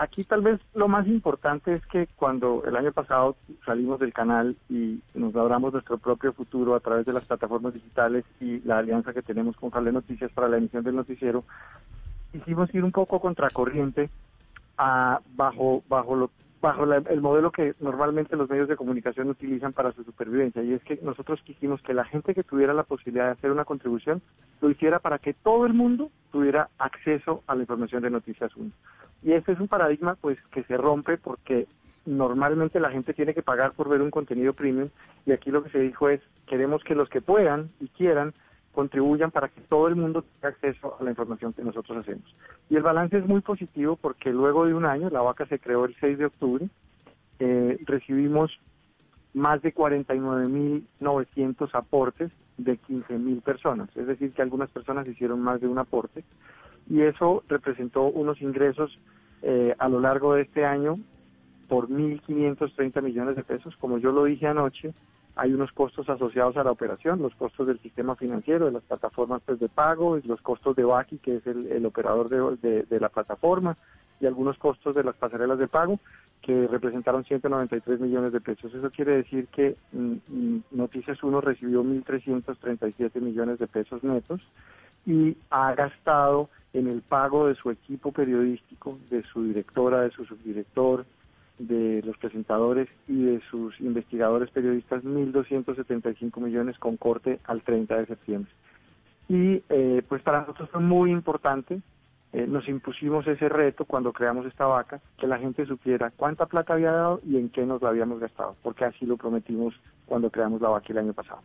aquí tal vez lo más importante es que cuando el año pasado salimos del canal y nos labramos nuestro propio futuro a través de las plataformas digitales y la alianza que tenemos con Jale Noticias para la emisión del noticiero, quisimos ir un poco contracorriente a, bajo, bajo lo bajo la- el modelo que normalmente los medios de comunicación utilizan para su supervivencia y es que nosotros quisimos que la gente que tuviera la posibilidad de hacer una contribución lo hiciera para que todo el mundo tuviera acceso a la información de Noticias 1. Y este es un paradigma pues que se rompe porque normalmente la gente tiene que pagar por ver un contenido premium y aquí lo que se dijo es queremos que los que puedan y quieran contribuyan para que todo el mundo tenga acceso a la información que nosotros hacemos. Y el balance es muy positivo porque luego de un año, la vaca se creó el 6 de octubre, eh, recibimos más de 49.900 aportes de 15.000 personas, es decir, que algunas personas hicieron más de un aporte y eso representó unos ingresos eh, a lo largo de este año por 1.530 millones de pesos. Como yo lo dije anoche, hay unos costos asociados a la operación, los costos del sistema financiero, de las plataformas pues, de pago, los costos de Baki, que es el, el operador de, de- de la plataforma, y algunos costos de las pasarelas de pago, que representaron 193 millones de pesos. Eso quiere decir que mm, mm, Noticias 1 recibió 1.337 millones de pesos netos y ha gastado en el pago de su equipo periodístico, de su directora, de su subdirector, de los presentadores y de sus investigadores periodistas 1.275 millones con corte al 30 de septiembre. Y eh, pues para nosotros fue muy importante, eh, nos impusimos ese reto cuando creamos esta vaca, que la gente supiera cuánta plata había dado y en qué nos la habíamos gastado, porque así lo prometimos cuando creamos la vaca el año pasado.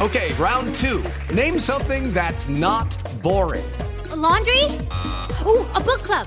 Okay, round two. Name something that's not boring. A laundry? Ooh, a book club.